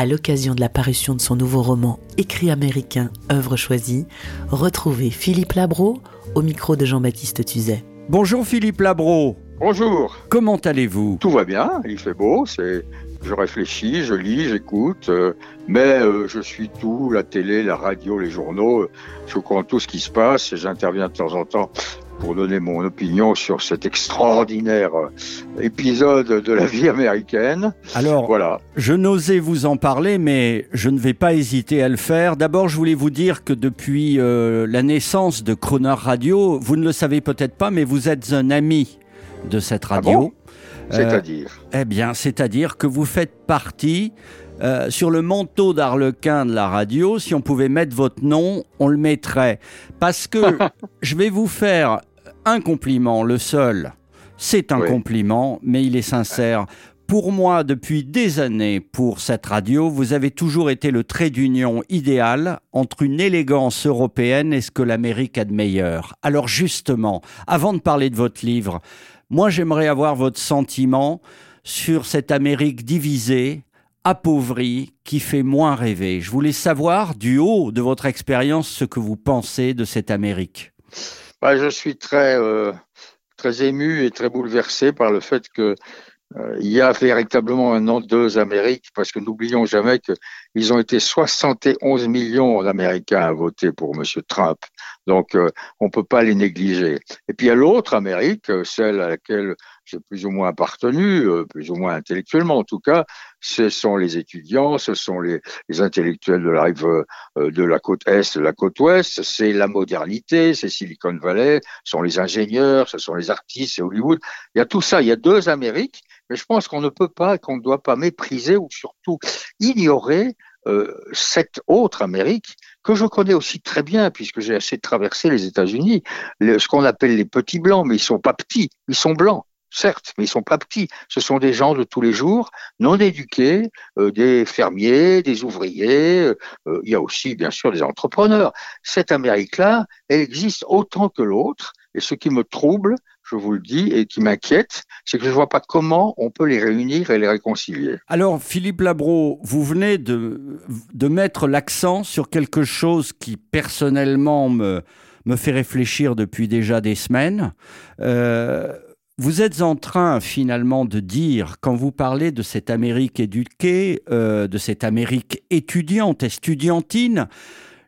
À l'occasion de la parution de son nouveau roman Écrit américain, œuvre choisie, retrouvez Philippe Labro au micro de Jean-Baptiste Tuzet. Bonjour Philippe Labro, Bonjour, comment allez-vous? Tout va bien, il fait beau, c'est je réfléchis, je lis, j'écoute, euh, mais euh, je suis tout, la télé, la radio, les journaux, euh, je comprends tout ce qui se passe et j'interviens de temps en temps pour donner mon opinion sur cet extraordinaire euh, épisode de la vie américaine. Alors, Voilà. je n'osais vous en parler, mais je ne vais pas hésiter à le faire. D'abord, je voulais vous dire que depuis euh, la naissance de Croner Radio, vous ne le savez peut-être pas, mais vous êtes un ami de cette radio. bon? C'est-à-dire? Eh bien, c'est-à-dire que vous faites partie euh, sur le manteau d'Arlequin de la radio. Si on pouvait mettre votre nom, on le mettrait. Parce que je vais vous faire un compliment, le seul. C'est un Oui. compliment, mais il est sincère. Pour moi, depuis des années, pour cette radio, vous avez toujours été le trait d'union idéal entre une élégance européenne et ce que l'Amérique a de meilleur. Alors justement, avant de parler de votre livre, moi j'aimerais avoir votre sentiment sur cette Amérique divisée, appauvrie, qui fait moins rêver. Je voulais savoir, du haut de votre expérience, ce que vous pensez de cette Amérique. Bah, Je suis très, euh, très ému et très bouleversé par le fait que euh, y a véritablement maintenant deux Amériques, parce que n'oublions jamais qu'ils ont été 71 millions d'Américains à voter pour M. Trump. Donc, euh, on ne peut pas les négliger. Et puis, il y a l'autre Amérique, euh, celle à laquelle j'ai plus ou moins appartenu, euh, plus ou moins intellectuellement en tout cas, ce sont les étudiants, ce sont les, intellectuels de la rive de la côte est, de la côte ouest, c'est la modernité, c'est Silicon Valley, ce sont les ingénieurs, ce sont les artistes, c'est Hollywood. Il y a tout ça, il y a deux Amériques, mais je pense qu'on ne peut pas, qu'on ne doit pas mépriser ou surtout ignorer cette autre Amérique que je connais aussi très bien puisque j'ai assez traversé les États-Unis, ce qu'on appelle les petits blancs, mais ils sont pas petits, ils sont blancs. Certes, mais ils sont pas petits. Ce sont des gens de tous les jours, non éduqués, euh, des fermiers, des ouvriers. euh, euh, il y a aussi, bien sûr, des entrepreneurs. Cette Amérique-là, elle existe autant que l'autre. Et ce qui me trouble, je vous le dis, et qui m'inquiète, c'est que je ne vois pas comment on peut les réunir et les réconcilier. Alors, Philippe Labro, vous venez de, de mettre l'accent sur quelque chose qui, personnellement, me, me fait réfléchir depuis déjà des semaines. Euh, vous êtes en train, finalement, de dire, quand vous parlez de cette Amérique éduquée, euh, de cette Amérique étudiante, estudiantine,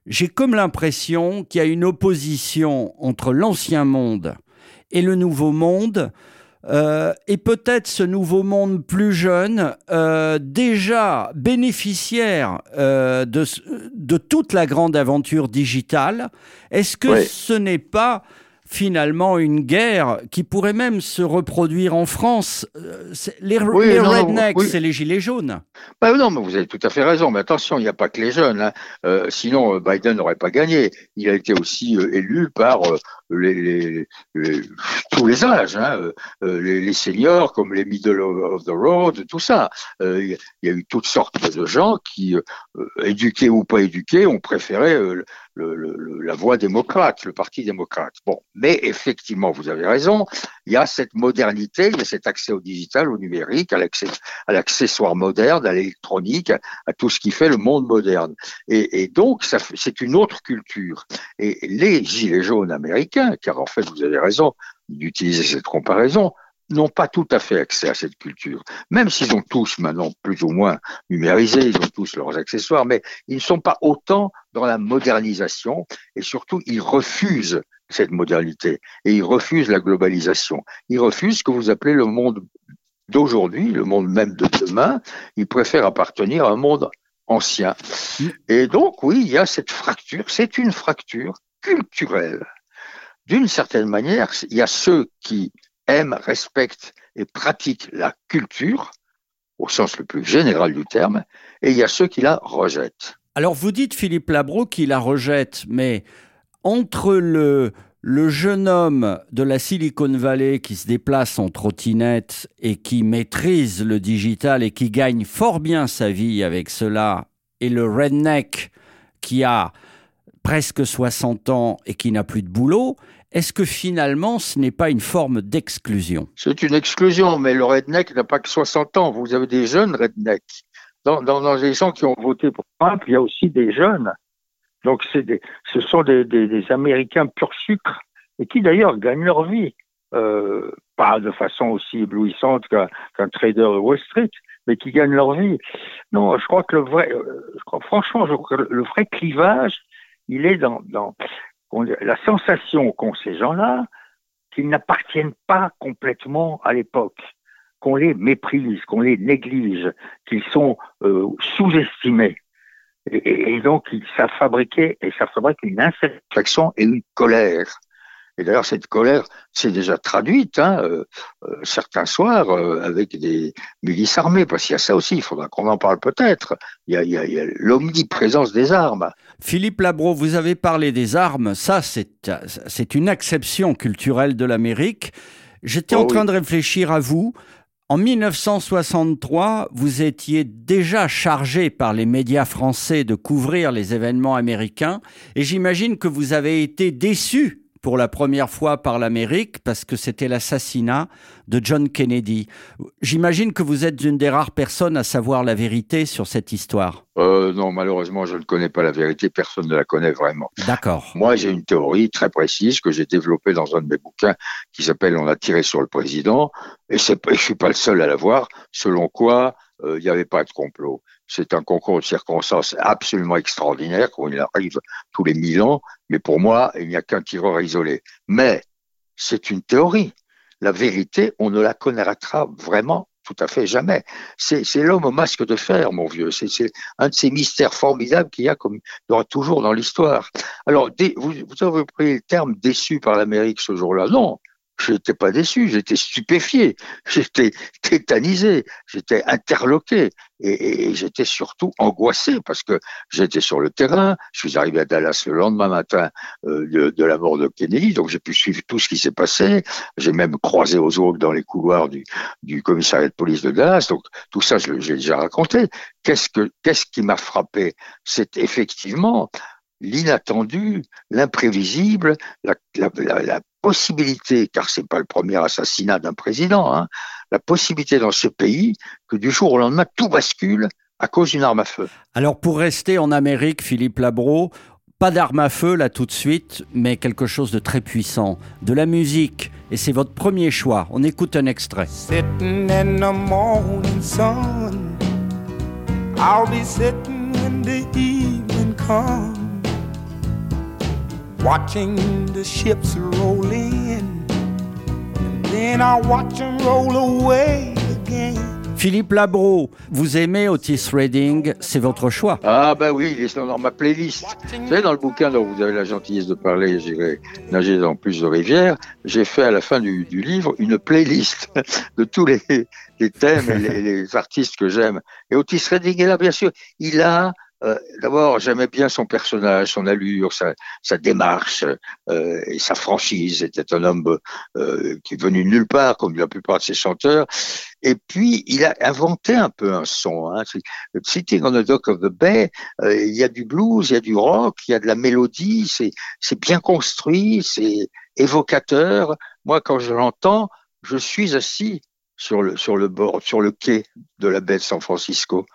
j'ai comme l'impression qu'il y a une opposition entre l'ancien monde et le nouveau monde, euh, et peut-être ce nouveau monde plus jeune, euh, déjà bénéficiaire euh, de, toute la grande aventure digitale, est-ce que Oui. ce n'est pas finalement une guerre qui pourrait même se reproduire en France Euh, Les, Oui, les non, rednecks, oui. c'est les gilets jaunes. Bah non, mais vous avez tout à fait raison. Mais attention, il n'y a pas que les jeunes. hein. Euh, sinon, euh, Biden n'aurait pas gagné. Il a été aussi euh, élu par euh, les, les- les- tous les âges, hein, les, seniors comme les middle of the road, tout ça. Il y a- eu toutes sortes de gens qui, éduqués ou pas éduqués, ont préféré le- le- la voie démocrate, le parti démocrate. Bon, mais effectivement, vous avez raison. Il y a cette modernité, il y a cet accès au digital, au numérique, à l'accessoire moderne, à l'électronique, à, tout ce qui fait le monde moderne. Et, et donc, c'est une autre culture. Et les gilets jaunes américains, car en fait, vous avez raison d'utiliser cette comparaison, n'ont pas tout à fait accès à cette culture. Même s'ils ont tous maintenant plus ou moins numérisé, ils ont tous leurs accessoires, mais ils ne sont pas autant dans la modernisation et surtout, ils refusent cette modernité et ils refusent la globalisation. Ils refusent ce que vous appelez le monde d'aujourd'hui, le monde même de demain, ils préfèrent appartenir à un monde ancien. Et donc, oui, il y a cette fracture, c'est une fracture culturelle. D'une certaine manière, il y a ceux qui aiment, respectent et pratiquent la culture, au sens le plus général du terme, et il y a ceux qui la rejettent. Alors vous dites, Philippe Labro, qu'il la rejette, mais entre le, le jeune homme de la Silicon Valley qui se déplace en trottinette et qui maîtrise le digital et qui gagne fort bien sa vie avec cela, et le redneck qui a presque 60 ans et qui n'a plus de boulot, est-ce que finalement ce n'est pas une forme d'exclusion? C'est une exclusion, mais le redneck n'a pas que 60 ans. Vous avez des jeunes rednecks. Dans, les gens qui ont voté pour Trump, il y a aussi des jeunes. Donc ce sont des, Américains pur sucre et qui d'ailleurs gagnent leur vie, euh, pas de façon aussi éblouissante qu'un trader de Wall Street, mais qui gagnent leur vie. Non, je crois que le vrai, euh, franchement, le vrai clivage, il est dans la sensation qu'ont ces gens-là qu'ils n'appartiennent pas complètement à l'époque, qu'on les méprise, qu'on les néglige, qu'ils sont euh, sous-estimés. Et, donc, ça et ça fabrique une insatisfaction et une colère. Et d'ailleurs, cette colère s'est déjà traduite hein, euh, euh, certains soirs euh, avec des milices armées, parce qu'il y a ça aussi, il faudra qu'on en parle peut-être. Il y a, a, a l'omniprésence des armes. Philippe Labro, vous avez parlé des armes, ça c'est une acception culturelle de l'Amérique. J'étais oh, en train oui. de réfléchir à vous. En 1963, vous étiez déjà chargé par les médias français de couvrir les événements américains et j'imagine que vous avez été déçu pour la première fois par l'Amérique parce que c'était l'assassinat de John Kennedy. J'imagine que vous êtes une des rares personnes à savoir la vérité sur cette histoire. Euh, non, malheureusement, je ne connais pas la vérité. Personne ne la connaît vraiment. D'accord. Moi, j'ai une théorie très précise que j'ai développée dans un de mes bouquins qui s'appelle On a tiré sur le président. Et je ne suis pas le seul à l'avoir. Selon quoi, euh, il n'y avait pas de complot. C'est un concours de circonstances absolument extraordinaire, quand il arrive tous les mille ans, mais pour moi, il n'y a qu'un tireur isolé. Mais c'est une théorie. La vérité, on ne la connaîtra vraiment tout à fait jamais. C'est l'homme au masque de fer, mon vieux. C'est un de ces mystères formidables qu'il y a comme toujours dans l'histoire. Alors, vous, vous avez pris le terme déçu par l'Amérique ce jour-là. Non, je n'étais pas déçu, j'étais stupéfié, j'étais tétanisé, j'étais interloqué et, j'étais surtout angoissé parce que j'étais sur le terrain. Je suis arrivé à Dallas le lendemain matin euh, de, la mort de Kennedy, donc j'ai pu suivre tout ce qui s'est passé. J'ai même croisé aux autres dans les couloirs du, commissariat de police de Dallas, donc tout ça j'ai déjà raconté. Qu'est-ce que qu'est-ce qui m'a frappé? C'est effectivement l'inattendu, l'imprévisible, la, la, la, possibilité, car c'est pas le premier assassinat d'un président, hein, la possibilité dans ce pays que du jour au lendemain tout bascule à cause d'une arme à feu. Alors pour rester en Amérique, Philippe Labro, pas d'arme à feu là tout de suite, mais quelque chose de très puissant, de la musique, et c'est votre premier choix. On écoute un extrait. Sitting in the morning sun, I'll be sitting when the evening comes. Watching the ships roll in, and then I watch them roll away again. Philippe Labro, vous aimez Otis Redding, c'est votre choix. Ah ben oui, il est dans ma playlist. Vous savez, dans le bouquin dont vous avez la gentillesse de parler, j'irai nager dans plus de rivières, j'ai fait à la fin du, du, livre une playlist de tous les, les thèmes et les, les artistes que j'aime. Et Otis Redding est là, bien sûr. Il a euh, D'abord, j'aimais bien son personnage, son allure, sa, démarche euh, et sa franchise. C'était un homme euh, qui est venu nulle part, comme la plupart de ses chanteurs. Et puis, il a inventé un peu un son. Hein. Sitting on the Dock of the Bay, il y a du blues, il y a du rock, il y a de la mélodie. C'est bien construit, c'est évocateur. Moi, quand je l'entends, je suis assis sur le bord, sur le quai de la baie de San Francisco.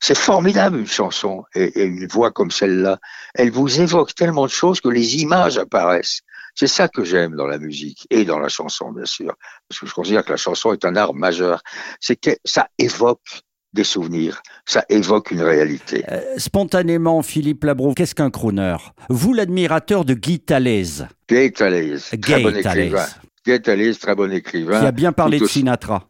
C'est formidable une chanson et, et une voix comme celle-là. Elle vous évoque tellement de choses que les images apparaissent. C'est ça que j'aime dans la musique et dans la chanson, bien sûr, parce que je considère que la chanson est un art majeur. C'est que ça évoque des souvenirs, ça évoque une réalité. Euh, spontanément, Philippe Labro, qu'est-ce qu'un crooner? Vous, l'admirateur de Guy Tallez. Guy Tallez, très bon écrivain. Guy Tallez, très bon écrivain. Qui a bien parlé de Sinatra.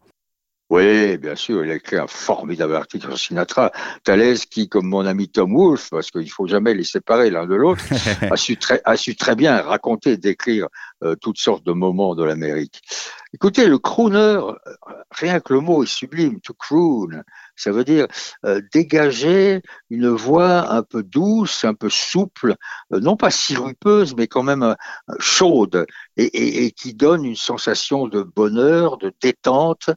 Oui, bien sûr, il a écrit un formidable article sur Sinatra. Thalès, qui, comme mon ami Tom Wolfe, parce qu'il faut jamais les séparer l'un de l'autre, a, su très, a su très bien raconter, décrire euh, toutes sortes de moments de l'Amérique. Écoutez, le crooner, rien que le mot est sublime, to croon, ça veut dire euh, dégager une voix un peu douce, un peu souple, euh, non pas sirupeuse, mais quand même chaude, et, qui donne une sensation de bonheur, de détente,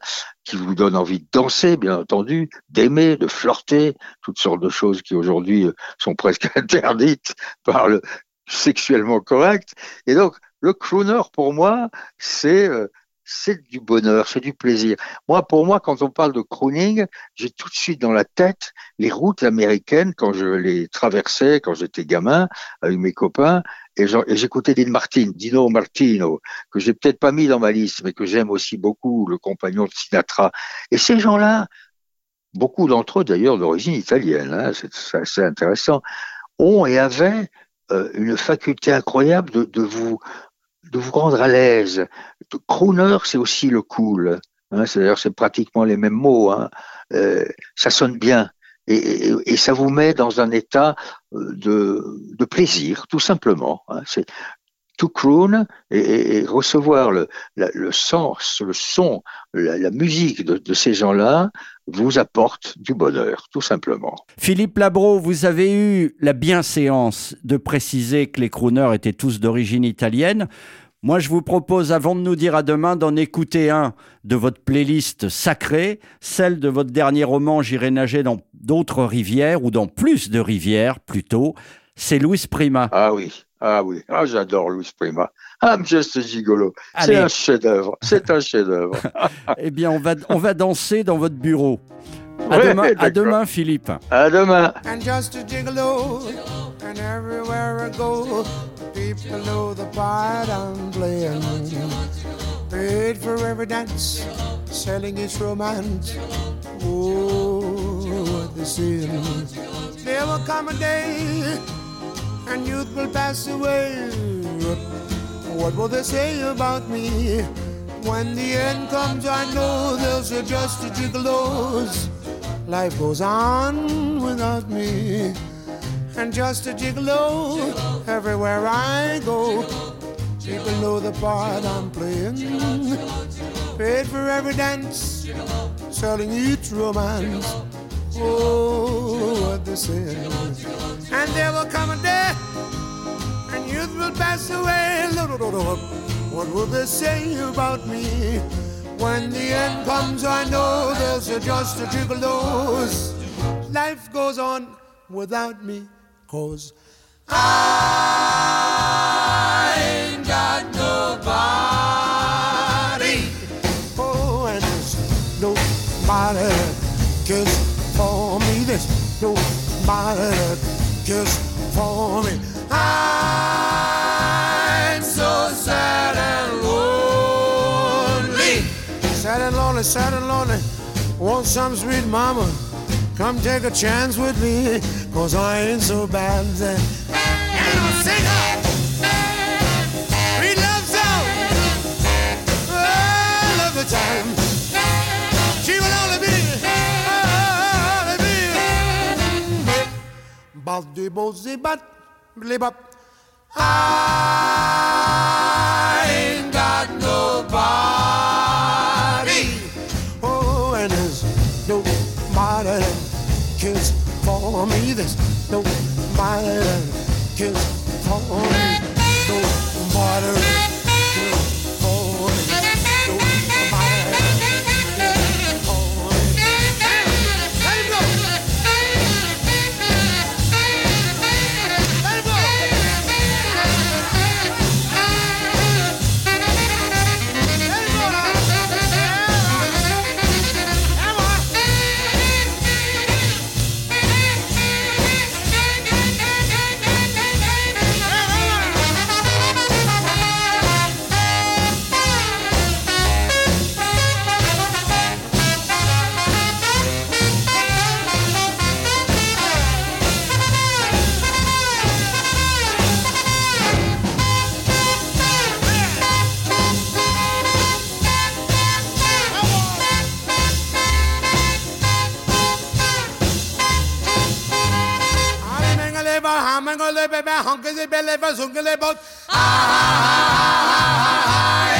qui vous donne envie de danser, bien entendu, d'aimer, de flirter, toutes sortes de choses qui aujourd'hui sont presque interdites par le sexuellement correct. Et donc, le crooner, pour moi, c'est euh, c'est du bonheur, c'est du plaisir. Moi, pour moi, quand on parle de crooning, j'ai tout de suite dans la tête les routes américaines quand je les traversais, quand j'étais gamin, avec mes copains, et j'écoutais Dean Martin, Dino Martino, que j'ai peut-être pas mis dans ma liste, mais que j'aime aussi beaucoup, le compagnon de Sinatra. Et ces gens-là, beaucoup d'entre eux d'ailleurs d'origine italienne, hein, c'est assez intéressant, ont et avaient euh, une faculté incroyable de, de, vous de vous rendre à l'aise. Crooner, c'est aussi le cool. Hein, C'est-à-dire, c'est pratiquement les mêmes mots. Hein. Euh, ça sonne bien. Et, ça vous met dans un état euh, de, de plaisir, tout simplement. Hein. To croon et, recevoir le, sens, le son, la, musique de, de ces gens-là vous apporte du bonheur, tout simplement. Philippe Labro, vous avez eu la bienséance de préciser que les crooners étaient tous d'origine italienne. Moi, je vous propose, avant de nous dire à demain, d'en écouter un de votre playlist sacrée, celle de votre dernier roman J'irai nager dans d'autres rivières, ou dans plus de rivières plutôt. C'est Louis Prima. Ah oui, ah oui, ah, j'adore Louis Prima. I'm just a gigolo. C'est un chef-d'œuvre. C'est un chef-d'œuvre. eh bien, on va, on va danser dans votre bureau. À, ouais, demain, à demain, Philippe. À demain. And just a gigolo, and everywhere I go, people know the part I'm playing. Paid for every dance, selling its romance. Oh, what the sin. There will come a day, and youth will pass away. What will they say about me? When the end comes, I know they'll say just a gigolos. Life goes on without me. And just a gigolo everywhere I go. People know the part I'm playing. Paid for every dance, selling each romance. Oh, what they say. And there will come a day will pass away. What will they say about me? When the end comes, I know there's just a gigolos. Life goes on without me, cause I ain't got nobody. Oh, and there's nobody cares for me. There's nobody cares for me. I'm lonely, sad and lonely. Want some sweet mama? Come take a chance with me, cause I ain't so bad. And I'll sing her. Sweet love song. Oh, love the time. She will only be, only be. Baldi bozi bat. Live up. I you fall. a honker, they belly for zunker, they. I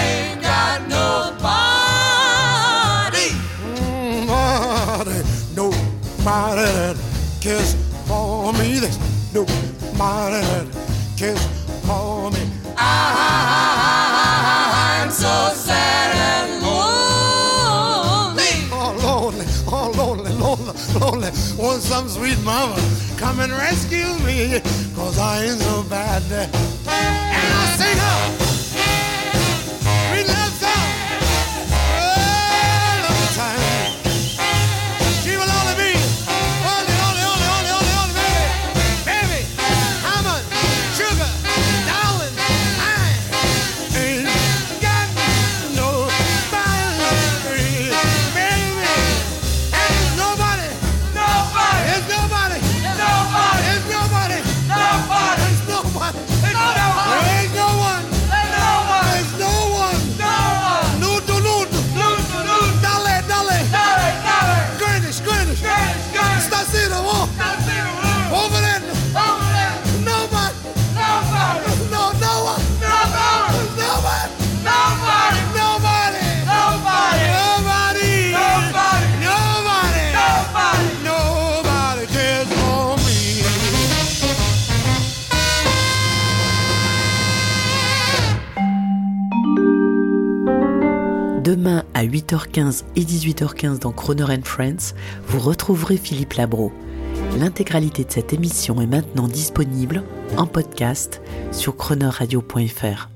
ain't got nobody. Nobody, nobody kiss for me. There's nobody kiss for me. I'm so sad and lonely. Oh, lonely, oh, lonely, lonely, lonely. Want some sweet mama come and rescue me, cause I ain't so bad. And I sing up. 8h15 et 18h15 dans Croner Friends, vous retrouverez Philippe Labro. L'intégralité de cette émission est maintenant disponible en podcast sur cronerradio.fr.